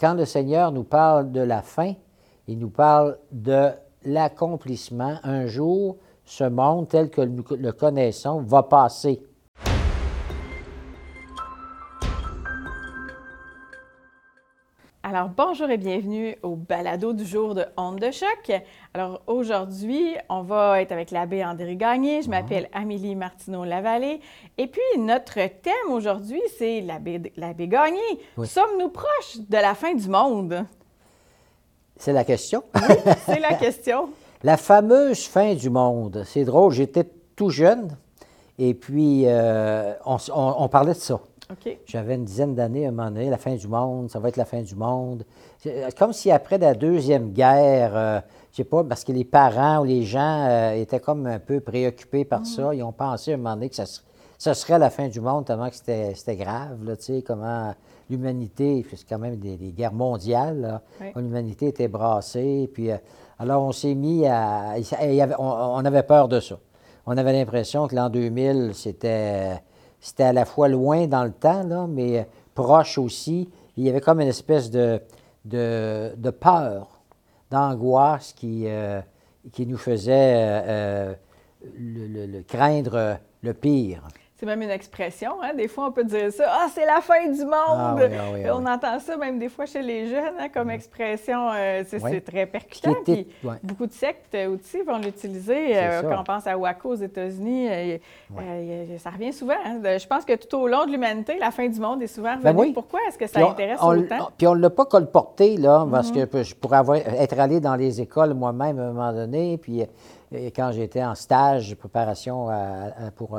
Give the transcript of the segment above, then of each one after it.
quand le Seigneur nous parle de la fin, il nous parle de l'accomplissement. Un jour, ce monde tel que nous le connaissons va passer. Alors, bonjour et bienvenue au balado du jour de Onde de choc. Alors, aujourd'hui, on va être avec l'abbé André Gagné. Je m'appelle Amélie Martineau-Lavallée. Et puis, notre thème aujourd'hui, c'est l'abbé Gagné. Sommes-nous proches de la fin du monde? C'est la question. Oui, c'est la question. la fameuse fin du monde. C'est drôle, j'étais tout jeune et puis euh, on parlait de ça. J'avais une dizaine d'années à un moment donné, la fin du monde, ça va être la fin du monde. Comme si après la Deuxième Guerre, je euh, je sais pas, parce que les parents ou les gens euh, étaient comme un peu préoccupés par ça, ils ont pensé à un moment donné que ça, serait la fin du monde, tellement que c'était grave, là, tu sais, comment l'humanité, c'est quand même des, guerres mondiales, l'humanité était brassée, puis euh, alors on s'est mis à... on avait peur de ça. On avait l'impression que l'an 2000, c'était c'était à la fois loin dans le temps, là, mais proche aussi. Il y avait comme une espèce de, de, peur, d'angoisse qui, euh, qui nous faisait euh, euh, le, craindre le pire. C'est même une expression, hein? Des fois, on peut dire ça. Ah, c'est la fin du ah monde! Ah on entend ça même des fois chez les jeunes hein, comme expression. Euh, c'est très percutant. Beaucoup de sectes aussi vont l'utiliser. Euh, quand on pense à Waco aux États-Unis, euh, ça revient souvent. Hein. Je pense que tout au long de l'humanité, la fin du monde est souvent ben revenue. Pourquoi est-ce que ça intéresse autant? Puis on ne l'a pas colporté, là, parce mm-hmm. que je pourrais avoir, être allé dans les écoles moi-même à un moment donné. Puis quand j'étais en stage, préparation pour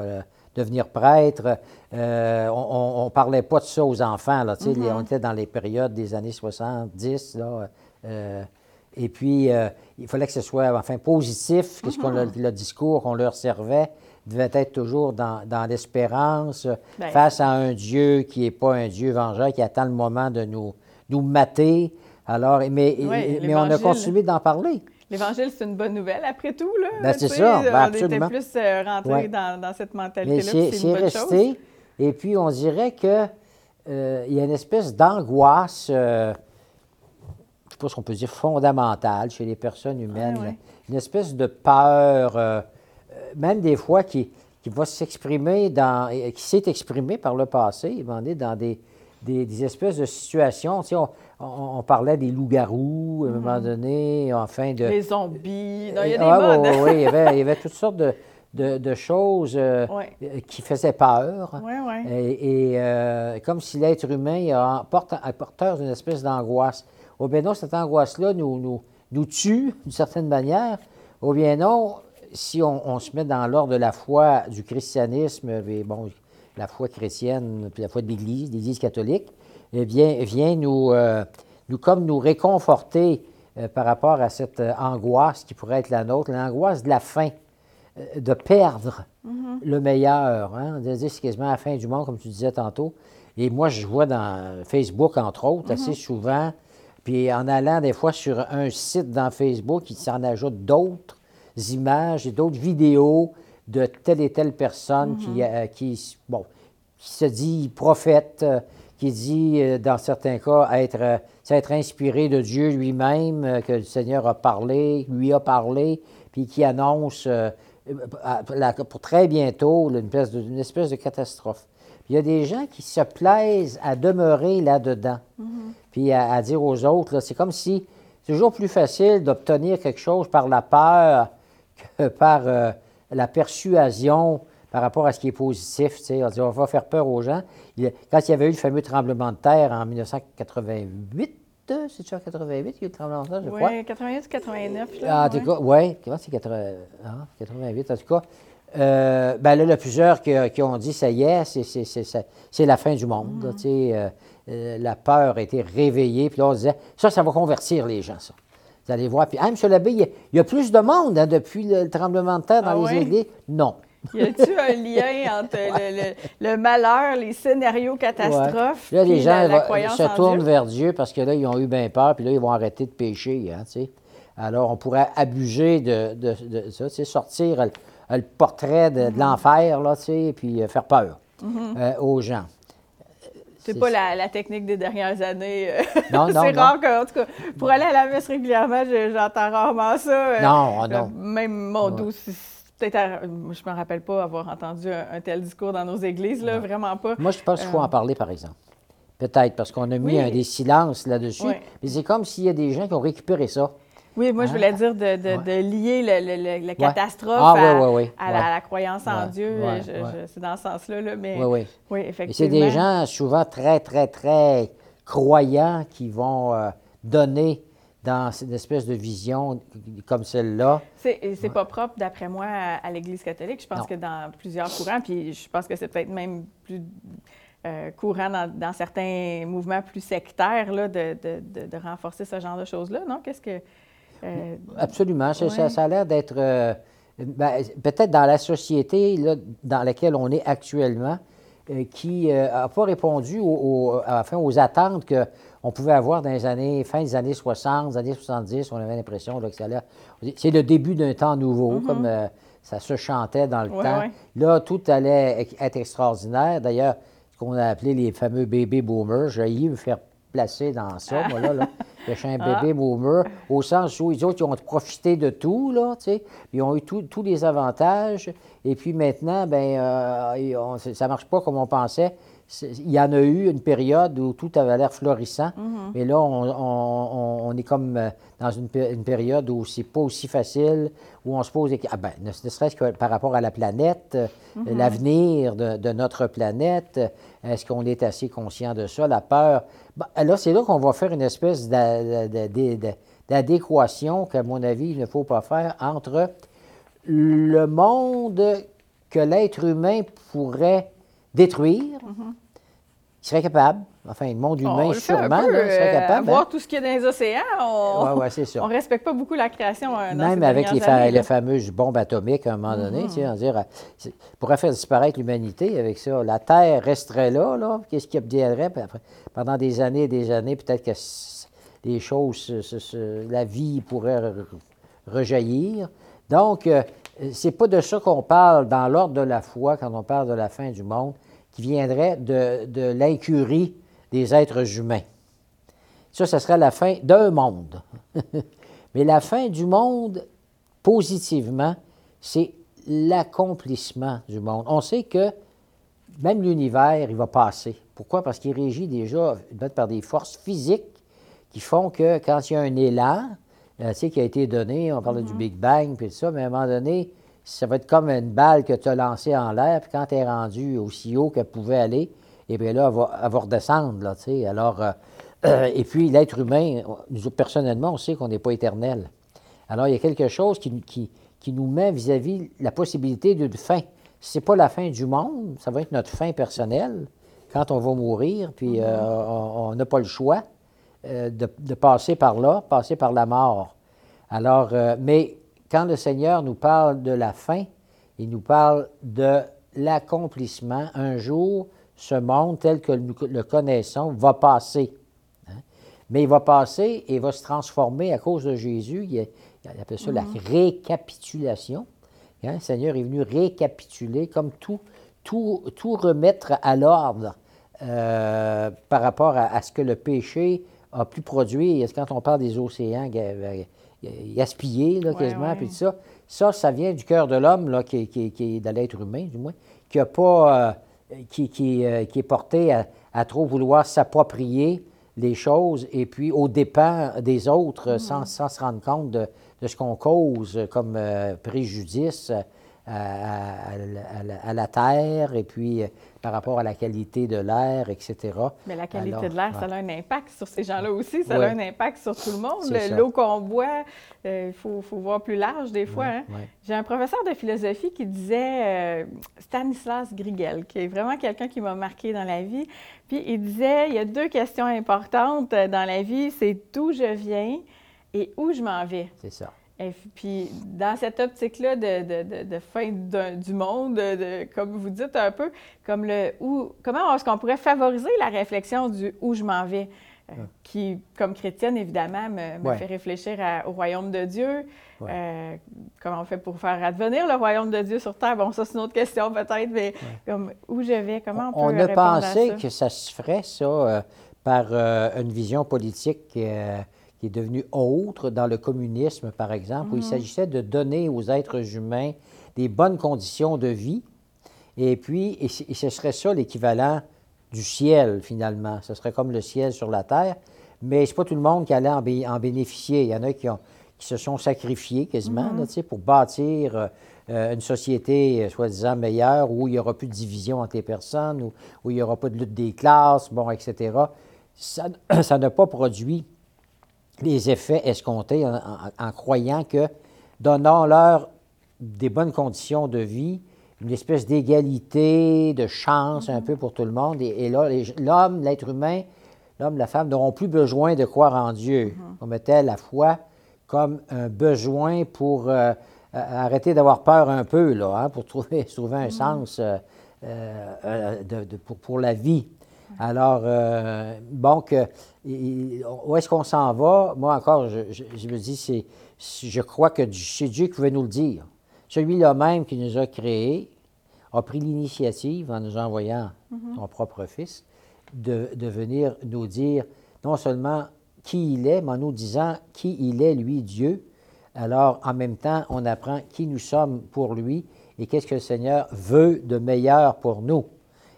devenir prêtre. Euh, on ne parlait pas de ça aux enfants. Là, mm-hmm. On était dans les périodes des années 70. Là, euh, et puis, euh, il fallait que ce soit enfin positif, que mm-hmm. le, discours qu'on leur servait devait être toujours dans, l'espérance ben. face à un Dieu qui n'est pas un Dieu vengeur, qui attend le moment de nous, nous mater. Alors, mais, mais on a continué d'en parler. L'Évangile, c'est une bonne nouvelle, après tout. Là, ben, c'est ça, ben, on était plus euh, rentré dans, cette mentalité-là. C'est resté. Et puis, on dirait qu'il euh, y a une espèce d'angoisse, euh, je ne sais pas ce qu'on peut dire, fondamentale chez les personnes humaines. Une espèce de peur, même des fois qui, qui va s'exprimer dans, qui s'est exprimée par le passé, dans des, des, espèces de situations. Tu on, parlait des loups-garous à un moment mhm. donné, enfin de... Les zombies. il y a des ah, Oui, il, y avait, toutes sortes de, choses euh, qui faisaient peur. Oui, oui. Et, euh, comme si l'être humain est porteur d'une espèce d'angoisse. Ou bien non, cette angoisse-là nous, nous, nous tue d'une certaine manière. Ou bien non, si on, se met dans l'ordre de la foi du christianisme, bon, la foi chrétienne, puis la foi de l'Église, l'Église catholique, eh bien, vient nous, euh, nous comme nous réconforter euh, par rapport à cette euh, angoisse qui pourrait être la nôtre, l'angoisse de la fin, de perdre mm-hmm. le meilleur. Hein? C'est quasiment la fin du monde, comme tu disais tantôt. Et moi, je vois dans Facebook, entre autres, assez mm-hmm. souvent, puis en allant des fois sur un site dans Facebook, il s'en ajoute d'autres images et d'autres vidéos de telle et telle personne qui, mm-hmm. qui, bon, qui se dit prophète, qui dit, euh, dans certains cas, être, euh, être inspiré de Dieu lui-même, euh, que le Seigneur a parlé, lui a parlé, puis qui annonce pour très bientôt une espèce de, une espèce de catastrophe. il y a des gens qui se plaisent à demeurer là-dedans, mm-hmm. puis à, dire aux autres, c'est comme si c'est toujours plus facile d'obtenir quelque chose par la peur que par la persuasion par rapport à ce qui est positif. On, dit, on va faire peur aux gens. quand il y avait eu le fameux tremblement de terre en 1988, c'est ça, 88 qu'il y a eu le tremblement de terre, je crois? Oui, 88 89. ah, en tout cas, oui, c'est 88 en tout cas. Euh, ben là, il y a plusieurs qui, ont dit, ça y est, c'est la fin du monde. Mm. Euh, euh, la peur a été réveillée. Puis là, on disait, ça, ça va convertir les gens, ça. Vous allez voir. Puis, ah, M. Labbé, il y, a, plus de monde hein, depuis le, tremblement de terre dans ah les églises? Non. Y a-t-il un lien entre le, malheur, les scénarios catastrophes, là, les gens se tournent vers Dieu parce que là, ils ont eu bien peur, puis là, ils vont arrêter de pécher. Hein, Alors, on pourrait abuser de, de, ça, sortir le, portrait de, mm-hmm. l'enfer, là, puis euh, faire peur mm-hmm. euh, aux gens. C'est pas la, technique des dernières années. Non, non, c'est rare que, en tout cas, pour aller à la messe régulièrement, j'entends rarement ça. Non, non. Même mon doux, peut-être, je me rappelle pas avoir entendu un, tel discours dans nos églises, là, vraiment pas. Moi, je pense qu'il faut en parler, par exemple. Peut-être, parce qu'on a mis un, des silences là-dessus. Mais c'est comme s'il y a des gens qui ont récupéré ça. Oui, moi, je voulais hein? dire de, lier le, la catastrophe ah, à, la, croyance en Dieu. c'est dans ce sens-là. Là, mais, oui, oui. effectivement. c'est des gens souvent très, très, très croyants qui vont euh, donner dans cette espèce de vision comme celle-là. C'est pas propre, d'après moi, à, l'Église catholique. Je pense que dans plusieurs courants, puis je pense que c'est peut-être même plus euh, courant dans, certains mouvements plus sectaires là, de, de, renforcer ce genre de choses-là, non? Qu'est-ce que... Euh, Absolument. Ça, ça, a l'air d'être euh, ben, peut-être dans la société là, dans laquelle on est actuellement, euh, qui n'a pas répondu aux, enfin, aux attentes qu'on pouvait avoir dans les années, fin des années 60, des années 70. On avait l'impression que ça C'est le début d'un temps nouveau, mm-hmm. comme ça se chantait dans le temps. Là, tout allait être extraordinaire. D'ailleurs, ce qu'on a appelé les fameux baby boomers, j'ai me faire placé dans ça, moi, là. là. Je suis un ah. bébé boomer, au sens où les autres, ils ont profité de tout, là, tu sais. Ils ont eu tous les avantages. Et puis maintenant, ben euh, ça ne marche pas comme on pensait il y en a eu une période où tout avait l'air florissant, mm-hmm. mais là, on, est comme euh, dans une, période où c'est pas aussi facile, où on se pose des ah ben, ne serait-ce que par rapport à la planète, euh, mm-hmm. l'avenir de, notre planète, est-ce qu'on est assez conscient de ça, la peur? là, c'est là qu'on va faire une espèce d'adéquation qu'à mon avis, il ne faut pas faire entre le monde que l'être humain pourrait détruire, mm-hmm. il serait capable. Enfin, le monde humain, sûrement, il serait capable. voir hein. tout ce qu'il y a dans les océans, on ne respecte pas beaucoup la création. Euh, Même avec les, fameuses bombes atomiques, à un moment donné, tu sais, on euh, pourrait faire disparaître l'humanité avec ça. La Terre resterait là, là. Qu'est-ce qui obtiendrait? Pendant des années et des années, peut-être que les choses, la vie pourrait rejaillir. Donc, euh, c'est pas de ça qu'on parle dans l'ordre de la foi quand on parle de la fin du monde, qui viendrait de, l'incurie des êtres humains. Ça, ce serait la fin d'un monde. Mais la fin du monde, positivement, c'est l'accomplissement du monde. On sait que même l'univers, il va passer. Pourquoi? Parce qu'il régit déjà par des forces physiques qui font que quand il y a un élan, euh, qui a été donné, on parle du mm-hmm. Big Bang, puis tout ça, mais à un moment donné, ça va être comme une balle que tu as lancée en l'air, puis quand tu es rendu aussi haut qu'elle pouvait aller, et eh bien là, elle va, redescendre, là, tu sais. Alors, euh, et puis l'être humain, nous, personnellement, on sait qu'on n'est pas éternel. Alors, il y a quelque chose qui, qui, nous met vis-à-vis la possibilité d'une fin. Ce n'est pas la fin du monde, ça va être notre fin personnelle, quand on va mourir, puis mm-hmm. euh, on n'a pas le choix. Euh, de, passer par là, passer par la mort. Alors, euh, mais quand le Seigneur nous parle de la fin, il nous parle de l'accomplissement. Un jour, ce monde tel que nous le connaissons va passer. Hein. Mais il va passer et va se transformer à cause de Jésus. Il, appelle ça la mm-hmm. récapitulation. Hein. Le Seigneur est venu récapituler, comme tout, tout, tout remettre à l'ordre euh, par rapport à, ce que le péché a pu produire, quand on parle des océans gaspillés, là, quasiment, puis ça, ça, ça vient du cœur de l'homme, qui, qui, qui, est de l'être humain, du moins, qui a pas, euh, qui, qui, euh, qui, est porté à, trop vouloir s'approprier les choses et puis aux dépens des autres, sans, sans, se rendre compte de, de ce qu'on cause comme euh, préjudice à, la terre et puis euh, par rapport à la qualité de l'air, etc. Mais la qualité de l'air, ça a un impact sur ces gens-là aussi, ça a un impact sur tout le monde. L'eau qu'on boit, euh, il faut, voir plus large des fois. Hein. J'ai un professeur de philosophie qui disait, euh, Stanislas Grigel, qui est vraiment quelqu'un qui m'a marqué dans la vie, puis il disait, il y a deux questions importantes dans la vie, c'est d'où je viens et où je m'en vais. C'est ça. Et puis, dans cette optique-là de, fin du monde, comme vous dites un peu, comme le où, comment est-ce qu'on pourrait favoriser la réflexion du où je m'en vais? qui, comme chrétienne, évidemment, me, fait réfléchir au royaume de Dieu. comment on fait pour faire advenir le royaume de Dieu sur Terre? Bon, ça, c'est une autre question peut-être, mais comme, où je vais, comment on peut On a pensé que ça se ferait, ça, par une vision politique qui est devenue autre dans le communisme, par exemple, où il mhm. s'agissait de donner aux êtres humains des bonnes conditions de vie. Et puis, et ce serait ça l'équivalent du ciel, finalement. Ce serait comme le ciel sur la terre. Mais ce n'est pas tout le monde qui allait en, bénéficier. Il y en a qui, ont, qui se sont sacrifiés quasiment mm-hmm. pour bâtir euh, une société euh, soi-disant meilleure où il n'y aura plus de division entre les personnes, où, où il n'y aura pas de lutte des classes, bon, etc. Ça, ça n'a pas produit les effets escomptés en croyant que donnons-leur des bonnes conditions de vie, une espèce d'égalité, de chance un peu pour tout le monde. Et, là, l'homme, l'être humain, l'homme, la femme n'auront plus besoin de croire en Dieu. Mm-hmm. On mettait la foi comme un besoin pour euh, arrêter d'avoir peur un peu, là, hein, pour trouver, trouver un mm-hmm. sens euh, euh, de, pour, la vie. Alors, bon, où est-ce qu'on s'en va? Moi, encore, je, je me dis, c'est, je crois que c'est Dieu qui veut nous le dire. Celui-là même qui nous a créés a pris l'initiative, en nous envoyant mhm. son propre Fils, de, venir nous dire non seulement qui il est, mais en nous disant qui il est, lui, Dieu. Alors, en même temps, on apprend qui nous sommes pour lui et qu'est-ce que le Seigneur veut de meilleur pour nous.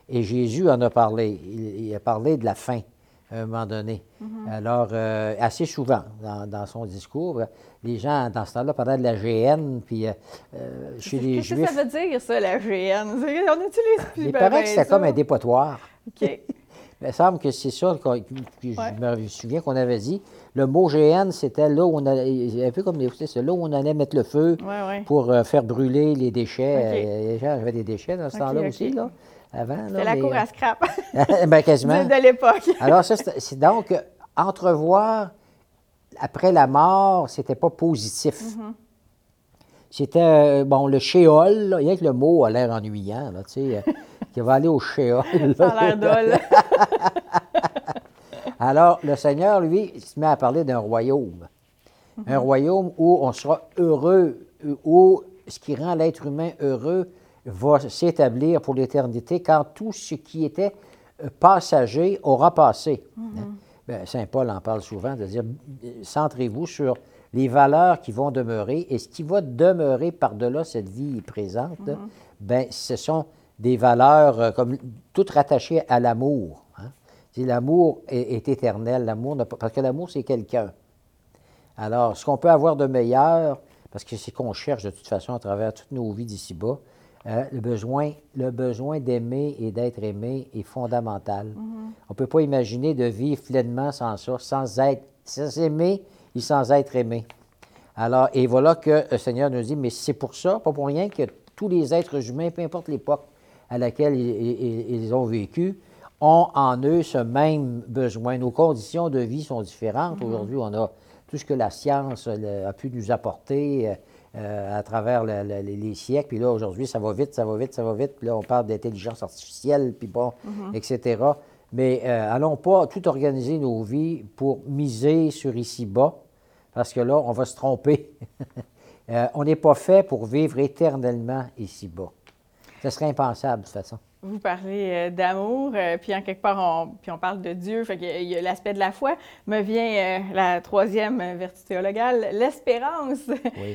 Et Jésus en a parlé. il a parlé de la fin à un moment donné. Mhm. Alors, euh, assez souvent dans, son discours, les gens, dans ce temps-là, parlaient de la GN, puis euh, euh, chez les Juifs... Qu'est-ce que ça veut dire, ça, la GN? On utilise plus Il paraît que c'était comme un dépotoir. OK. Il me semble que c'est ça, que, je me souviens qu'on avait dit. Le mot GN, c'était là où on allait, un peu comme c'est là où on allait mettre le feu pour faire brûler les déchets. Les gens avaient des déchets dans ce temps-là aussi, là avant. C'était la cour à scrap. ben, quasiment. De l'époque. Alors, ça, c'est donc entrevoir après la mort, c'était pas positif. Mm-hmm. C'était, euh, bon, le shéol, il y a que le mot a l'air ennuyant, là, tu sais, euh, qui va aller au shéol. Ça a l'air Alors, le Seigneur, lui, se met à parler d'un royaume. Un mm-hmm. royaume où on sera heureux, où ce qui rend l'être humain heureux, va s'établir pour l'éternité quand tout ce qui était euh, passager aura passé. Mm-hmm. Hein? Ben, Saint Paul en parle souvent, de dire centrez-vous sur les valeurs qui vont demeurer et ce qui va demeurer par-delà cette vie présente, mm-hmm. ben, ce sont des valeurs euh, comme toutes rattachées à l'amour. Hein? L'amour est, éternel, l'amour parce que l'amour, c'est quelqu'un. Alors, ce qu'on peut avoir de meilleur, parce que c'est qu'on cherche de toute façon à travers toutes nos vies d'ici-bas, euh, le besoin, le besoin d'aimer et d'être aimé est fondamental. Mm-hmm. On ne peut pas imaginer de vivre pleinement sans ça, sans être, sans aimer et sans être aimé. Alors, et voilà que le Seigneur nous dit, mais c'est pour ça, pas pour rien, que tous les êtres humains, peu importe l'époque à laquelle ils, ont vécu, ont en eux ce même besoin. Nos conditions de vie sont différentes. Mm-hmm. Aujourd'hui, on a tout ce que la science a pu nous apporter. Euh, à travers les siècles. Puis là, aujourd'hui, ça va vite, ça va vite, ça va vite. Puis là, on parle d'intelligence artificielle, puis bon, mhm. etc. Mais euh, allons pas tout organiser nos vies pour miser sur ici-bas, parce que là, on va se tromper. Euh, on n'est pas fait pour vivre éternellement ici-bas. Ce serait impensable, de toute façon. Vous parlez euh, d'amour, euh, puis en quelque part, on, puis on parle de Dieu, fait qu'il y a l'aspect de la foi. Me vient euh, la troisième vertu théologale, l'espérance.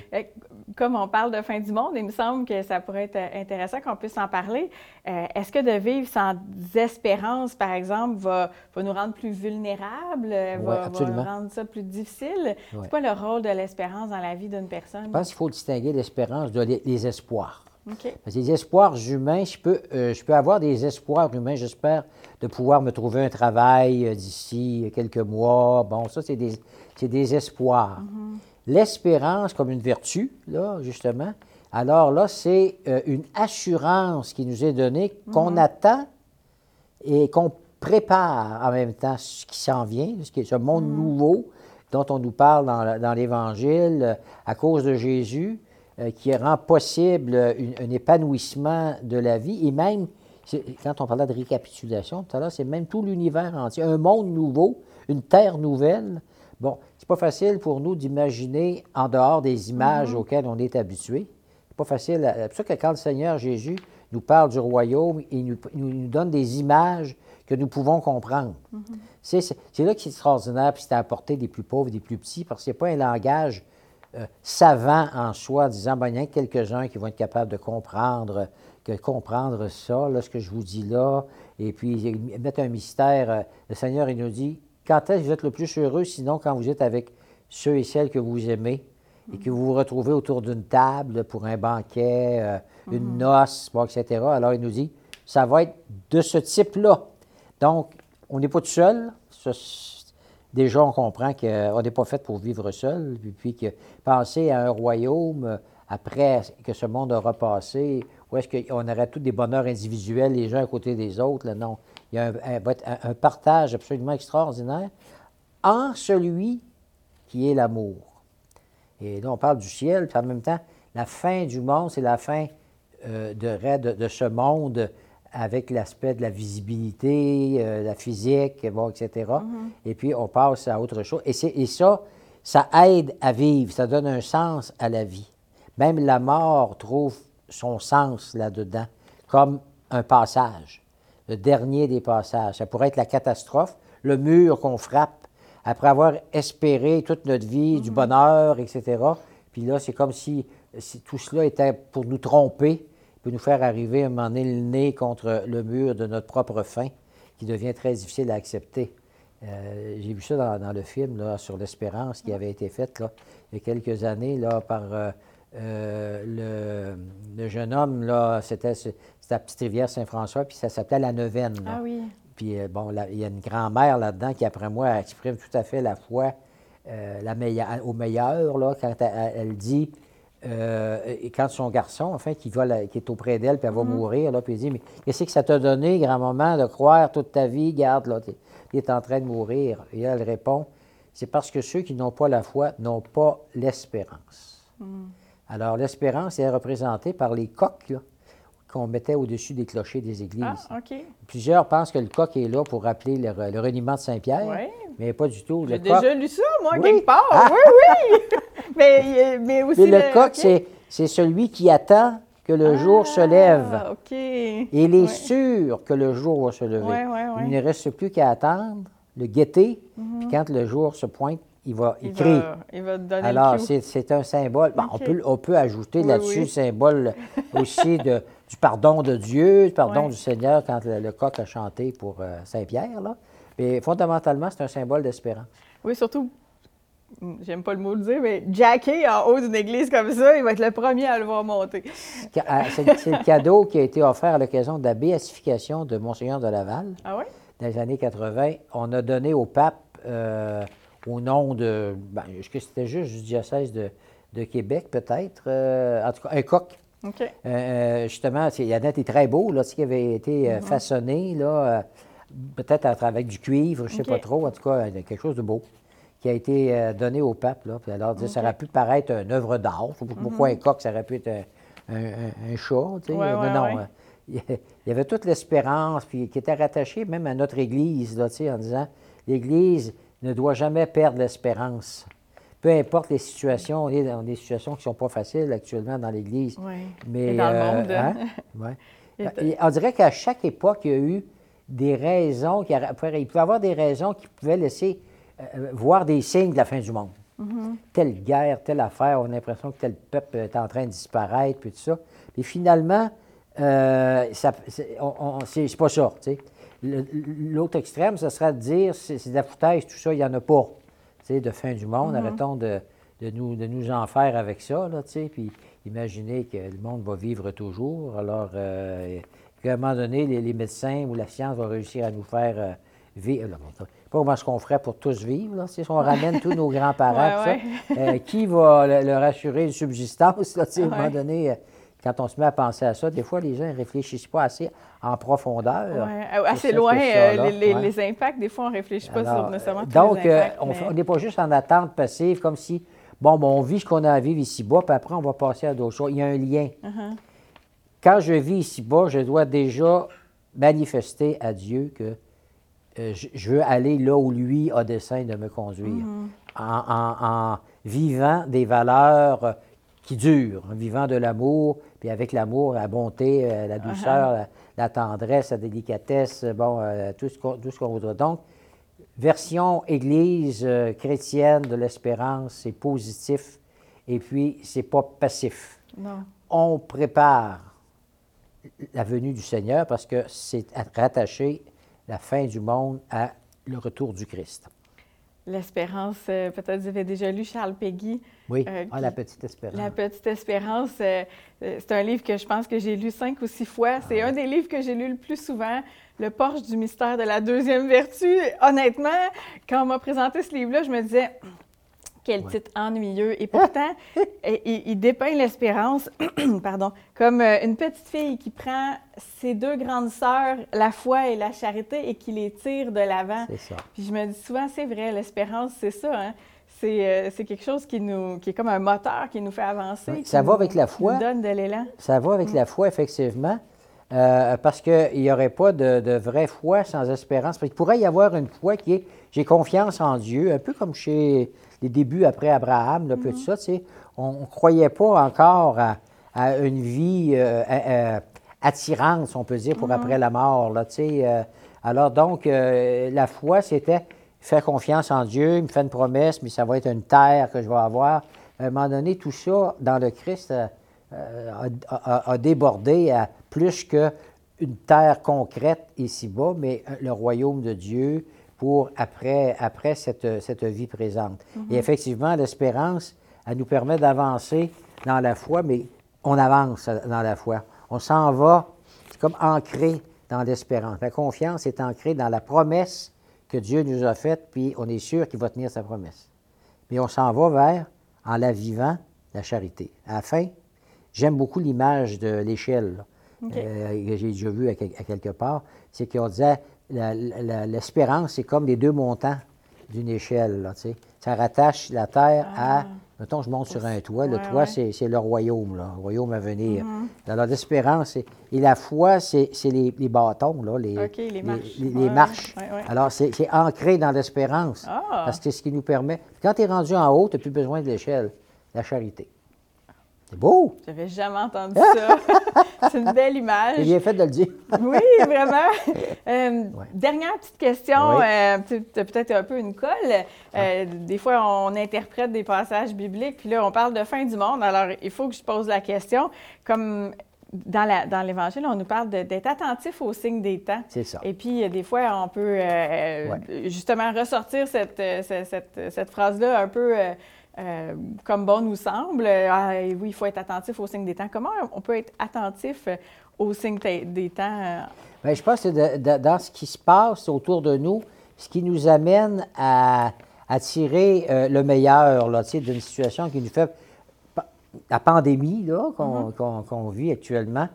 Comme on parle de fin du monde, il me semble que ça pourrait être intéressant qu'on puisse en parler. Est-ce que de vivre sans espérance, par exemple, va, va nous rendre plus vulnérables, va, nous rendre ça plus difficile? C'est quoi le rôle de l'espérance dans la vie d'une personne? Je pense qu'il faut distinguer l'espérance des espoirs. Que les espoirs humains, je peux, euh, je peux avoir des espoirs humains, j'espère, de pouvoir me trouver un travail euh, d'ici quelques mois. Bon, ça, c'est des, des, espoirs. Mm-hmm. L'espérance comme une vertu, là, justement, alors là, c'est euh, une assurance qui nous est donnée, qu'on mm-hmm. attend et qu'on prépare en même temps ce qui s'en vient, ce, monde mm-hmm. nouveau dont on nous parle dans, dans l'Évangile à cause de Jésus. Euh, qui rend possible un épanouissement de la vie et même, quand on parlait de récapitulation tout à l'heure, c'est même tout l'univers entier, un monde nouveau, une terre nouvelle. Bon, c'est pas facile pour nous d'imaginer en dehors des images mm-hmm. auxquelles on est habitué. C'est pas facile. C'est pour ça que quand le Seigneur Jésus nous parle du royaume, il nous, nous donne des images que nous pouvons comprendre. C'est là que c'est extraordinaire, puis c'est à la des plus pauvres, des plus petits, parce n'y a pas un langage euh, savant en soi, disant, ben, il y a quelques-uns qui vont être capables de comprendre, que comprendre ça, là, ce que je vous dis là, et puis mettre un mystère. Euh, le Seigneur, il nous dit, quand est-ce que vous êtes le plus heureux, sinon quand vous êtes avec ceux et celles que vous aimez, et que vous vous retrouvez autour d'une table pour un banquet, euh, une mhm. noce, etc. Alors, il nous dit, ça va être de ce type-là. Donc, on n'est pas tout seul. Déjà, on comprend qu'on n'est pas fait pour vivre seul, puis, que penser à un royaume euh, après que ce monde aura passé, où est-ce qu'on aurait tous des bonheurs individuels, les uns à côté des autres, là, non. Il y a un, partage absolument extraordinaire en celui qui est l'amour. Et là, on parle du ciel, puis en même temps, la fin du monde, c'est la fin euh, de, de, ce monde avec l'aspect de la visibilité, euh, la physique, bon, etc. Mm-hmm. Et puis, on passe à autre chose. Et, et ça, ça aide à vivre, ça donne un sens à la vie. Même la mort trouve son sens là-dedans, comme un passage, le dernier des passages. Ça pourrait être la catastrophe, le mur qu'on frappe après avoir espéré toute notre vie du mm-hmm. bonheur, etc. Puis là, c'est comme si, si tout cela était pour nous tromper, peut nous faire arriver à un moment donné le nez contre le mur de notre propre fin, qui devient très difficile à accepter. Euh, j'ai vu ça dans, le film là, sur l'espérance qui avait été fait là, il y a quelques années là, par euh, euh, le, jeune homme. C'était, la petite rivière Saint-François, puis ça s'appelait La Neuvaine. Ah oui. Puis bon, il y a une grand-mère là-dedans qui, après moi, exprime tout à fait la foi la meilleure, au meilleur, là, quand elle dit euh, et quand son garçon, en fait, qui, va qui est auprès d'elle, puis elle va mhm. mourir, là, puis il dit Mais qu'est-ce que ça t'a donné, grand-maman, de croire toute ta vie Garde, là, il est en train de mourir. Et elle répond C'est parce que ceux qui n'ont pas la foi n'ont pas l'espérance. Mhm. Alors, l'espérance est représentée par les coques, qu'on mettait au-dessus des clochers des églises. Ah, Plusieurs pensent que le coq est là pour rappeler le, le reniement de Saint-Pierre, mais pas du tout. J'ai déjà lu ça, moi, quelque part. Ah! Oui, oui! mais, mais aussi. le, coq, c'est celui qui attend que le jour se lève. Ah, OK. Et il est sûr que le jour va se lever. il ne reste plus qu'à attendre, le guetter, mhm. puis quand le jour se pointe, il va écrire. il va donner Alors, c'est un symbole. on, peut, on peut ajouter là-dessus le symbole aussi de, du pardon de Dieu, du pardon du Seigneur quand le, coq a chanté pour euh, Saint-Pierre. Mais fondamentalement, c'est un symbole d'espérance. Oui, surtout, j'aime pas le mot le dire, mais Jackie en haut d'une église comme ça, il va être le premier à le voir monter. Euh, c'est le cadeau qui a été offert à l'occasion de la béatification de Monseigneur de Laval. Ah oui? Dans les années 80. On a donné au pape, euh, au nom de. Ben, est-ce que c'était juste du diocèse de, Québec, peut-être? en tout cas, un coq OK. Euh, justement, Yannette est très beau, là, ce qui avait été euh, mm-hmm. façonné, là, euh, peut-être avec du cuivre, je ne sais pas trop, en tout cas, quelque chose de beau, qui a été donné au pape. Là, puis alors, ça aurait pu paraître une œuvre d'art. Pourquoi mm-hmm. un coq, ça aurait pu être un, chat, tu sais. non, il y avait toute l'espérance, puis qui était rattachée même à notre Église, là, tu sais, en disant, l'Église ne doit jamais perdre l'espérance peu importe les situations, on est dans des situations qui ne sont pas faciles actuellement dans l'Église. Oui. Mais, dans le monde. Hein? Ouais. on dirait qu'à chaque époque, il y a eu des raisons, qui, il pouvait avoir des raisons qui pouvaient laisser euh, voir des signes de la fin du monde. Mm-hmm. Telle guerre, telle affaire, on a l'impression que tel peuple est en train de disparaître, puis tout ça. Et finalement, euh, c'est pas ça. L'autre extrême, ce serait de dire c'est de la foutaise, tout ça, il n'y en a pas de fin du monde. Mm-hmm. Arrêtons de, nous, de nous en faire avec ça, là, puis imaginez que le monde va vivre toujours. Alors, euh, à un moment donné, les, médecins ou la science vont réussir à nous faire euh, vivre. pas comment est-ce qu'on ferait pour tous vivre, là, si on ramène tous nos grands-parents, euh, qui va leur assurer une subsistance, là, à un moment donné quand on se met à penser à ça, des fois, les gens ne réfléchissent pas assez en profondeur. Oui, assez loin, euh, les, impacts, des fois, on ne réfléchit pas sur nécessairement tous Donc, les impacts, euh, on n'est pas juste en attente passive, comme si, bon, bon on vit ce qu'on a à vivre ici-bas, puis après, on va passer à d'autres choses. Il y a un lien. Uh-huh. Quand je vis ici-bas, je dois déjà manifester à Dieu que je veux aller là où lui a dessein de me conduire, mm-hmm. en, vivant des valeurs qui durent, en vivant de l'amour, puis avec l'amour, la bonté, la douceur, uh-huh. la, tendresse, la délicatesse, bon, tout ce qu'on voudra. Donc, version Église chrétienne de l'espérance, c'est positif, et puis c'est pas passif. Non. On prépare la venue du Seigneur parce que c'est rattaché la fin du monde à le retour du Christ. L'Espérance, euh, peut-être vous avez déjà lu Charles Péguy. Oui, euh, ah, La Petite Espérance. La Petite Espérance, euh, c'est un livre que je pense que j'ai lu cinq ou six fois. C'est ah un des livres que j'ai lu le plus souvent. Le Porche du mystère de la deuxième vertu. Honnêtement, quand on m'a présenté ce livre-là, je me disais, quel titre ennuyeux. Et pourtant, il, dépeint l'espérance, pardon, comme euh, une petite fille qui prend ses deux grandes sœurs, la foi et la charité, et qui les tire de l'avant. C'est ça. Puis je me dis souvent, c'est vrai, l'espérance, c'est ça. Hein? Euh, c'est, quelque chose qui, nous, qui est comme un moteur qui nous fait avancer. ça va avec la foi. Qui nous donne de l'élan. Ça va avec mm. la foi, effectivement. Euh, parce qu'il n'y aurait pas de, de, vraie foi sans espérance. Il pourrait y avoir une foi qui est j'ai confiance en Dieu, un peu comme chez les débuts après Abraham, là, mm ça, tu sais, on ne croyait pas encore à, une vie euh, euh, attirante, si on peut dire, pour mm-hmm. après la mort, là, tu sais. Euh. alors donc, la foi, c'était faire confiance en Dieu, il me fait une promesse, mais ça va être une terre que je vais avoir. À un moment donné, tout ça, dans le Christ, a, débordé à plus qu'une terre concrète ici-bas, mais le royaume de Dieu, pour après, après cette, cette vie présente. Et mhm. effectivement, l'espérance, elle nous permet d'avancer dans la foi, mais on avance dans la foi. On s'en va, c'est comme ancré dans l'espérance. La confiance est ancrée dans la promesse que Dieu nous a faite, puis on est sûr qu'il va tenir sa promesse. Mais on s'en va vers, en la vivant, la charité. À la fin, j'aime beaucoup l'image de l'échelle euh, que j'ai déjà vu à, quelque part. C'est qu'on disait l'espérance, c'est comme les deux montants d'une échelle. ça rattache la terre à. Ah. Mettons, je monte sur un toit. Le toit, c'est le royaume, le royaume à venir. Mm-hmm. Alors, l'espérance, et la foi, c'est les, bâtons, là, les, les marches. Les, marches. Alors, c'est ancré dans l'espérance. Ah. Parce que c'est ce qui nous permet. Quand tu es rendu en haut, tu n'as plus besoin de l'échelle, la charité. C'est beau! J'avais jamais entendu ça. c'est une belle image. C'est bien fait de le dire. oui, vraiment. Euh, dernière petite question, euh, peut-être un peu une colle. Euh, des fois, on interprète des passages bibliques, puis là, on parle de fin du monde. Alors, il faut que je pose la question. Comme dans l'Évangile, on nous parle d'être attentif aux signes des temps. C'est ça. Et puis, des fois, on peut justement ressortir cette, cette, cette phrase-là un peu euh, comme bon nous semble. Ah, oui, il faut être attentif aux signes des temps. Comment on peut être attentif euh, aux signes des temps? Euh? Bien, je pense que dans ce qui se passe autour de nous, ce qui nous amène à, tirer le meilleur d'une situation qui nous fait. La pandémie mm-hmm. qu'on vit actuellement,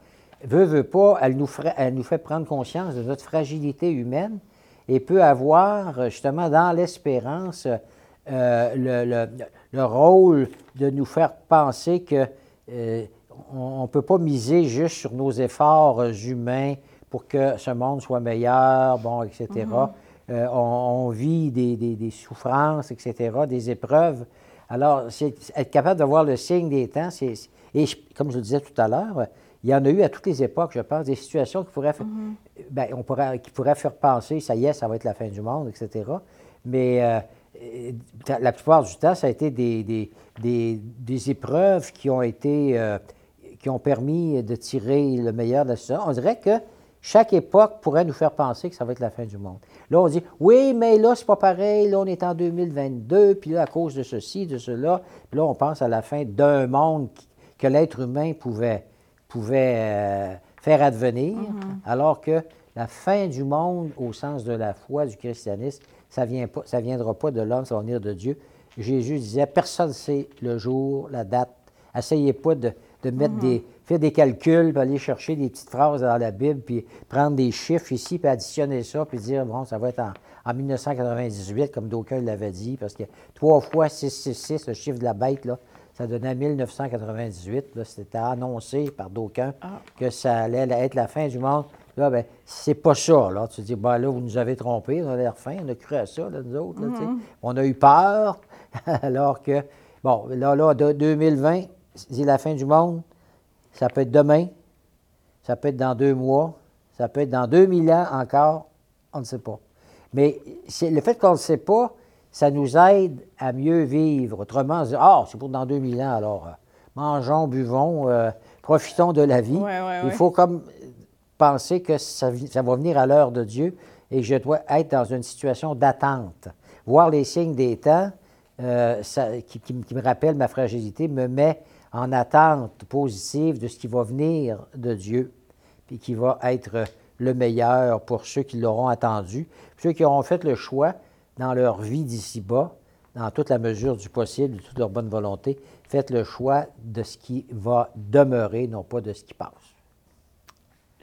veut, veut pas, elle nous, elle nous fait prendre conscience de notre fragilité humaine et peut avoir justement dans l'espérance le, le rôle de nous faire penser que euh, on ne peut pas miser juste sur nos efforts humains pour que ce monde soit meilleur, bon, etc. Euh, on, vit des, souffrances, etc., des épreuves. Alors, être capable de voir le signe des temps, c'est, et comme je le disais tout à l'heure, il y en a eu à toutes les époques, je pense, des situations qui pourraient, ben, on pourrait, qui pourraient faire penser, ça y est, ça va être la fin du monde, etc. Mais euh, euh, la plupart du temps, ça a été des, des, épreuves qui ont été euh, qui ont permis de tirer le meilleur de la situation. On dirait que chaque époque pourrait nous faire penser que ça va être la fin du monde. Là, on dit oui, mais là, c'est pas pareil. Là, on est en 2022, puis là, à cause de ceci, de cela, puis là, on pense à la fin d'un monde que l'être humain pouvait, pouvait euh, faire advenir, mm-hmm. alors que la fin du monde, au sens de la foi du christianisme, ça ne viendra pas de l'homme, ça va venir de Dieu. Jésus disait, personne ne sait le jour, la date. Essayez pas de, mettre des, mhm. faire des calculs, puis aller chercher des petites phrases dans la Bible, puis prendre des chiffres ici, puis additionner ça, puis dire, bon, ça va être en, 1998, comme d'aucuns l'avaient dit, parce que trois fois 666, le chiffre de la bête, là, ça donnait 1998. C'était annoncé par d'aucuns ah. que ça allait être la fin du monde Là, ben, c'est pas ça. Là. Tu dis, ben là, vous nous avez trompés, on a l'air fin, on a cru à ça, là, nous autres. Mm-hmm. On a eu peur, alors que, bon, là, là, 2020, c'est la fin du monde. Ça peut être demain, ça peut être dans deux mois, ça peut être dans 2000 ans encore, on ne sait pas. Mais le fait qu'on ne le sait pas, ça nous aide à mieux vivre. Autrement, on se dit, ah, c'est pour dans 2000 ans, alors euh, mangeons, buvons, euh, profitons de la vie. Il faut comme penser que ça, va venir à l'heure de Dieu et que je dois être dans une situation d'attente. Voir les signes des temps euh, qui, me rappelle ma fragilité me met en attente positive de ce qui va venir de Dieu, puis qui va être le meilleur pour ceux qui l'auront attendu, ceux qui auront fait le choix dans leur vie d'ici-bas, dans toute la mesure du possible, de toute leur bonne volonté, faites le choix de ce qui va demeurer, non pas de ce qui passe.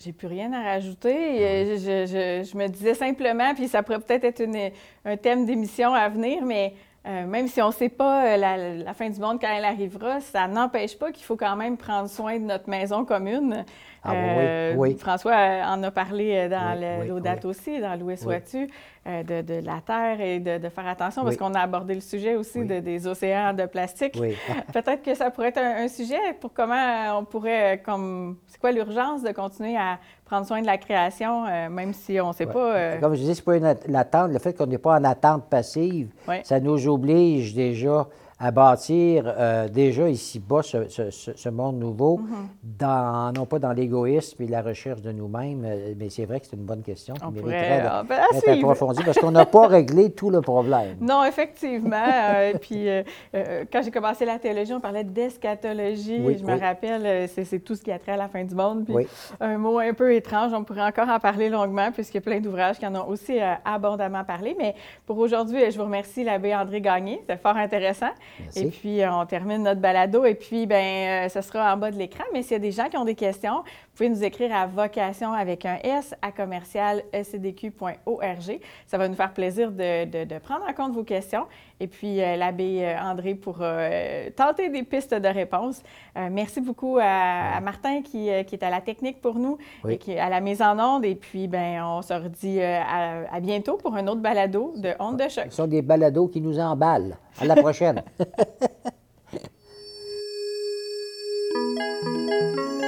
J'ai plus rien à rajouter. Ah je, me disais simplement, puis ça pourrait peut-être être un thème d'émission à venir, mais euh, même si on ne sait pas euh, la, fin du monde quand elle arrivera, ça n'empêche pas qu'il faut quand même prendre soin de notre maison commune. Ah, oui, oui. Euh, François en a parlé dans l'audat aussi, dans Louis Sois-tu, de, la terre et de, faire attention parce qu'on a abordé le sujet aussi des océans de plastique. Peut-être que ça pourrait être un, sujet pour comment on pourrait, comme, c'est quoi l'urgence de continuer à prendre soin de la création, même si on ne sait pas. Comme je disais, c'est pas une, attente. Le fait qu'on n'est pas en attente passive, ça nous oblige déjà à bâtir euh, déjà ici-bas ce, monde nouveau, mm-hmm. dans, non pas dans l'égoïsme et la recherche de nous-mêmes, euh, mais c'est vrai que c'est une bonne question qui mériterait d'être approfondie parce qu'on n'a pas réglé tout le problème. Non, effectivement. Euh, puis quand j'ai commencé la théologie, on parlait d'eschatologie. je me rappelle, c'est tout ce qui a trait à la fin du monde. Puis un mot un peu étrange, on pourrait encore en parler longuement puisqu'il y a plein d'ouvrages qui en ont aussi abondamment parlé. Mais pour aujourd'hui, je vous remercie, l'abbé André Gagné. C'était fort intéressant. Et puis, euh, on termine notre balado. Et puis, ben, euh, ce sera en bas de l'écran. Mais s'il y a des gens qui ont des questions, vous pouvez nous écrire à vocation avec un S à commercial ecdq.org. Ça va nous faire plaisir de, prendre en compte vos questions et puis euh, l'abbé euh, André pour euh, tenter des pistes de réponse. Merci beaucoup à, Martin qui, est à la technique pour nous et qui est à la mise en onde. Et puis, ben, on se redit à, à, bientôt pour un autre balado de Onde de choc. Ce sont des balados qui nous emballent. À la prochaine.